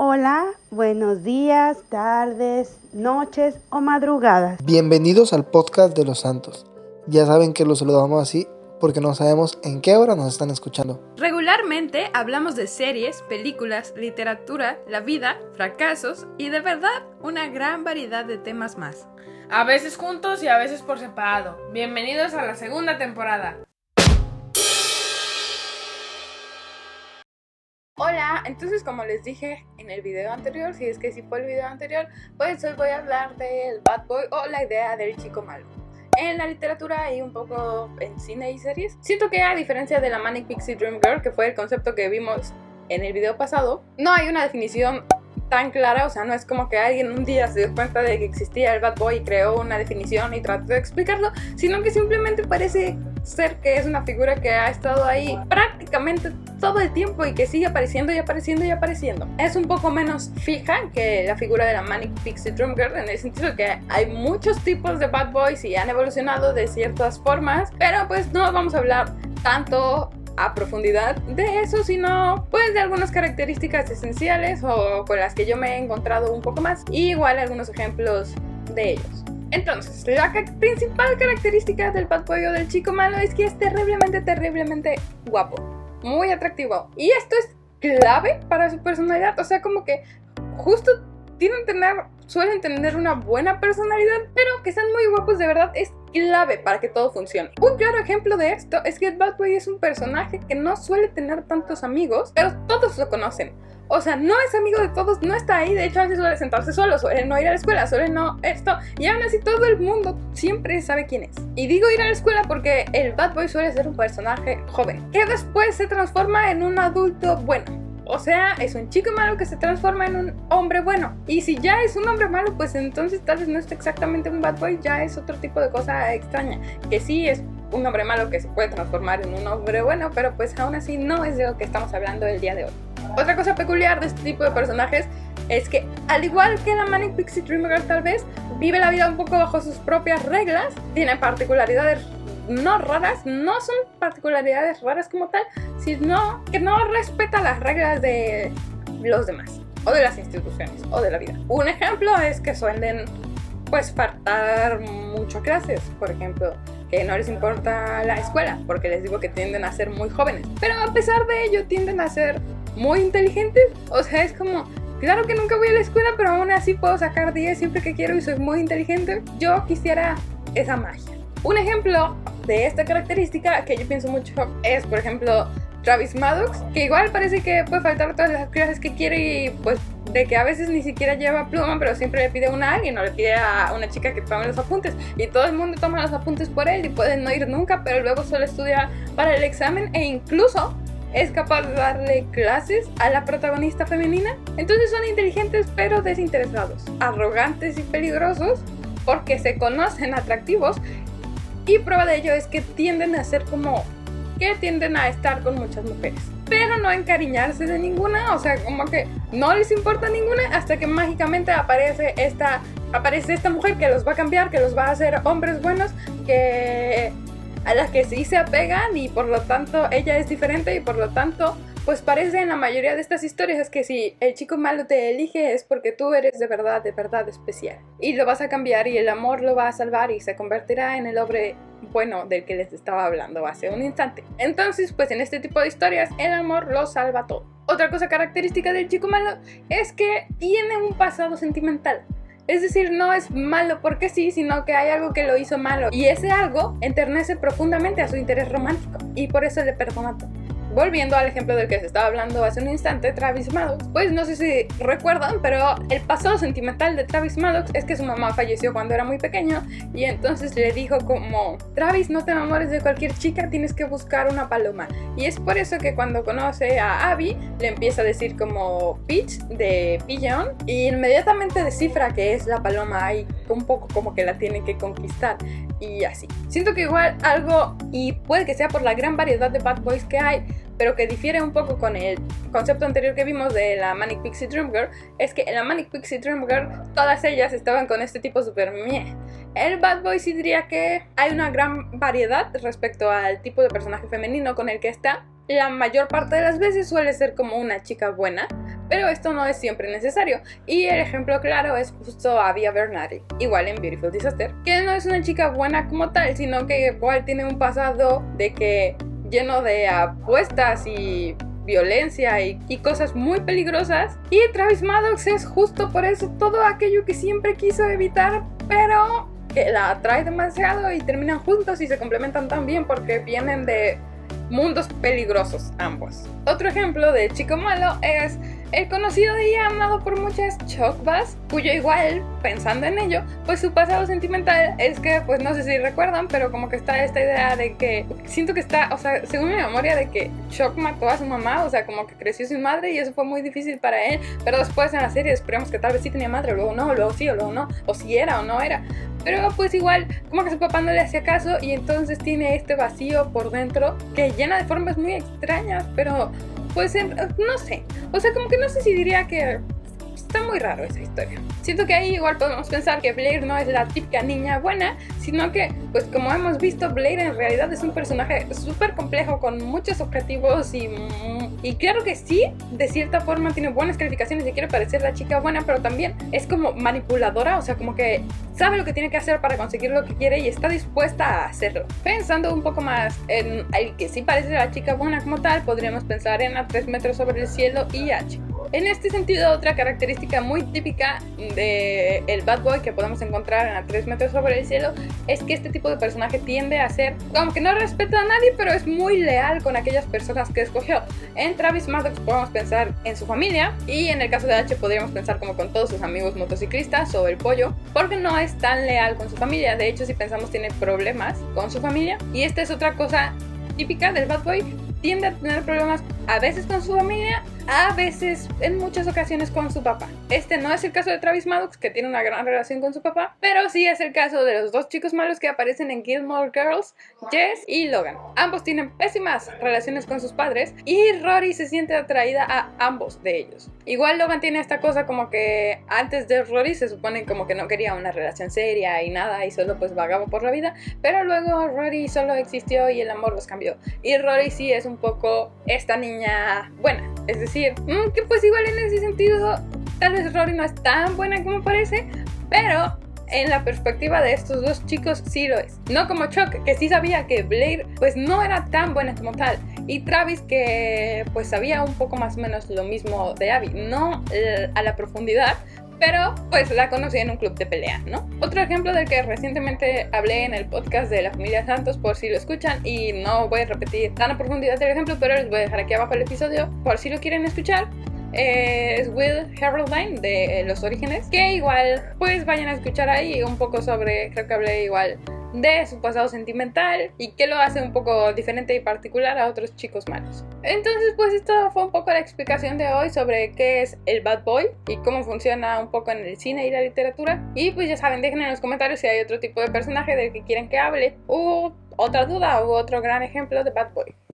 Hola, buenos días, tardes, noches o madrugadas. Bienvenidos al podcast de los santos. Ya saben que los saludamos así porque no sabemos en qué hora nos están escuchando. Regularmente hablamos de series, películas, literatura, la vida, fracasos y de verdad una gran variedad de temas más. A veces juntos y a veces por separado. Bienvenidos a la segunda temporada. Hola, entonces como les dije en el video anterior, si es que sí fue el video anterior, pues hoy voy a hablar del bad boy o la idea del chico malo. En la literatura y un poco en cine y series, siento que a diferencia de la Manic Pixie Dream Girl, que fue el concepto que vimos en el video pasado, no hay una definición tan clara, o sea, no es como que alguien un día se dio cuenta de que existía el bad boy y creó una definición y trató de explicarlo, sino que simplemente parece ser que es una figura que ha estado ahí prácticamente todo el tiempo y que sigue apareciendo y apareciendo y apareciendo. Es un poco menos fija que la figura de la Manic Pixie Dream Girl en el sentido que hay muchos tipos de bad boys y han evolucionado de ciertas formas, pero pues no vamos a hablar tanto a profundidad de eso, sino pues de algunas características esenciales o con las que yo me he encontrado un poco más y igual algunos ejemplos de ellos. Entonces, la principal característica del bad del chico malo es que es terriblemente, terriblemente guapo, muy atractivo. Y esto es clave para su personalidad, o sea, como que justo tienen tener, suelen tener una buena personalidad, pero que sean muy guapos de verdad es clave para que todo funcione. Un claro ejemplo de esto es que Bad Boy es un personaje que no suele tener tantos amigos, pero todos lo conocen. O sea, no es amigo de todos, no está ahí, de hecho a veces suele sentarse solo, suele no ir a la escuela, suele no esto, y aún así todo el mundo siempre sabe quién es. Y digo ir a la escuela porque el Bad Boy suele ser un personaje joven, que después se transforma en un adulto bueno. O sea, es un chico malo que se transforma en un hombre bueno. Y si ya es un hombre malo, pues entonces tal vez no es exactamente un bad boy, ya es otro tipo de cosa extraña. Que sí es un hombre malo que se puede transformar en un hombre bueno, pero pues aún así no es de lo que estamos hablando el día de hoy. Otra cosa peculiar de este tipo de personajes es que, al igual que la Manic Pixie Dream Girl tal vez, vive la vida un poco bajo sus propias reglas, tiene particularidades no raras, no son particularidades raras como tal, sino que no respeta las reglas de los demás, o de las instituciones, o de la vida. Un ejemplo es que suelen pues faltar mucho clases, por ejemplo, que no les importa la escuela, porque les digo que tienden a ser muy jóvenes, pero a pesar de ello tienden a ser muy inteligentes, o sea, es como, claro que nunca voy a la escuela, pero aún así puedo sacar 10 siempre que quiero y soy muy inteligente, yo quisiera esa magia. Un ejemplo de esta característica que yo pienso mucho es, por ejemplo, Travis Maddox, que igual parece que puede faltar todas las clases que quiere y pues de que a veces ni siquiera lleva pluma, pero siempre le pide una a alguien o le pide a una chica que tome los apuntes y todo el mundo toma los apuntes por él y puede no ir nunca, pero luego solo estudia para el examen e incluso es capaz de darle clases a la protagonista femenina. Entonces son inteligentes pero desinteresados, arrogantes y peligrosos porque se conocen atractivos y prueba de ello es que tienden a ser como que tienden a estar con muchas mujeres, pero no encariñarse de ninguna, o sea, como que no les importa ninguna hasta que mágicamente aparece esta aparece esta mujer que los va a cambiar, que los va a hacer hombres buenos, que a las que sí se apegan y por lo tanto ella es diferente y por lo tanto pues parece en la mayoría de estas historias que si el chico malo te elige es porque tú eres de verdad, de verdad especial. Y lo vas a cambiar y el amor lo va a salvar y se convertirá en el hombre bueno del que les estaba hablando hace un instante. Entonces, pues en este tipo de historias el amor lo salva todo. Otra cosa característica del chico malo es que tiene un pasado sentimental. Es decir, no es malo porque sí, sino que hay algo que lo hizo malo. Y ese algo enternece profundamente a su interés romántico. Y por eso le perdona todo volviendo al ejemplo del que se estaba hablando hace un instante, Travis Maddox, pues no sé si recuerdan, pero el pasado sentimental de Travis Maddox es que su mamá falleció cuando era muy pequeño y entonces le dijo como, Travis, no te enamores de cualquier chica, tienes que buscar una paloma. Y es por eso que cuando conoce a Abby, le empieza a decir como Peach de Pigeon y inmediatamente descifra que es la paloma y un poco como que la tiene que conquistar y así. Siento que igual algo, y puede que sea por la gran variedad de bad boys que hay, pero que difiere un poco con el concepto anterior que vimos de la Manic Pixie Dream Girl, es que en la Manic Pixie Dream Girl todas ellas estaban con este tipo super mie. El Bad Boy sí diría que hay una gran variedad respecto al tipo de personaje femenino con el que está. La mayor parte de las veces suele ser como una chica buena, pero esto no es siempre necesario. Y el ejemplo claro es justo Avia Bernardi, igual en Beautiful Disaster, que no es una chica buena como tal, sino que igual tiene un pasado de que lleno de apuestas y violencia y, y, cosas muy peligrosas. Y Travis Maddox es justo por eso todo aquello que siempre quiso evitar, pero que la atrae demasiado y terminan juntos y se complementan tan bien porque vienen de mundos peligrosos ambos. Otro ejemplo de chico malo es el conocido y amado por muchas Chocbas, cuyo igual, pensando en ello, pues su pasado sentimental es que, pues no sé si recuerdan, pero como que está esta idea de que siento que está, o sea, según mi memoria, de que Choc mató a su mamá, o sea, como que creció sin madre y eso fue muy difícil para él, pero después en la serie descubrimos que tal vez sí tenía madre, luego no, luego sí, o luego no, o si era o no era. Pero pues igual, como que su papá no le hacía caso y entonces tiene este vacío por dentro que llena de formas muy extrañas, pero pues no sé. O sea, como que no sé si diría que está muy raro esa historia. Siento que ahí igual podemos pensar que Blair no es la típica niña buena, sino que, pues como hemos visto, Blair en realidad es un personaje súper complejo con muchos objetivos y, y claro que sí, de cierta forma tiene buenas calificaciones y quiere parecer la chica buena, pero también es como manipuladora, o sea, como que sabe lo que tiene que hacer para conseguir lo que quiere y está dispuesta a hacerlo. Pensando un poco más en el que sí parece la chica buena como tal, podríamos pensar en A 3 metros sobre el cielo y H. En este sentido, otra característica muy típica de el bad boy que podemos encontrar en A 3 metros sobre el cielo es que este tipo de personaje tiende a ser como que no respeta a nadie, pero es muy leal con aquellas personas que escogió. En Travis Maddox podemos pensar en su familia y en el caso de H podríamos pensar como con todos sus amigos motociclistas o el pollo, porque no es tan leal con su familia. De hecho, si pensamos tiene problemas con su familia y esta es otra cosa típica del bad boy tiende a tener problemas a veces con su familia, a veces, en muchas ocasiones, con su papá. Este no es el caso de Travis Maddox, que tiene una gran relación con su papá, pero sí es el caso de los dos chicos malos que aparecen en Gilmore Girls, Jess y Logan. Ambos tienen pésimas relaciones con sus padres y Rory se siente atraída a ambos de ellos. Igual Logan tiene esta cosa como que antes de Rory se supone como que no quería una relación seria y nada y solo pues vagaba por la vida, pero luego Rory solo existió y el amor los cambió. Y Rory sí es un poco esta niña buena, es decir, mm, que pues igual en ese sentido tal vez Rory no es tan buena como parece, pero en la perspectiva de estos dos chicos sí lo es. No como Chuck, que sí sabía que Blair pues no era tan buena como tal. Y Travis que pues sabía un poco más o menos lo mismo de Abby. No eh, a la profundidad, pero pues la conocí en un club de pelea, ¿no? Otro ejemplo del que recientemente hablé en el podcast de la familia Santos, por si lo escuchan, y no voy a repetir tan a profundidad el ejemplo, pero les voy a dejar aquí abajo el episodio por si lo quieren escuchar. Es Will Haroldine de Los Orígenes, que igual pues vayan a escuchar ahí un poco sobre, creo que hablé igual de su pasado sentimental y que lo hace un poco diferente y particular a otros chicos malos. Entonces, pues esto fue un poco la explicación de hoy sobre qué es el bad boy y cómo funciona un poco en el cine y la literatura. Y pues ya saben, dejen en los comentarios si hay otro tipo de personaje del que quieren que hable o otra duda u otro gran ejemplo de bad boy.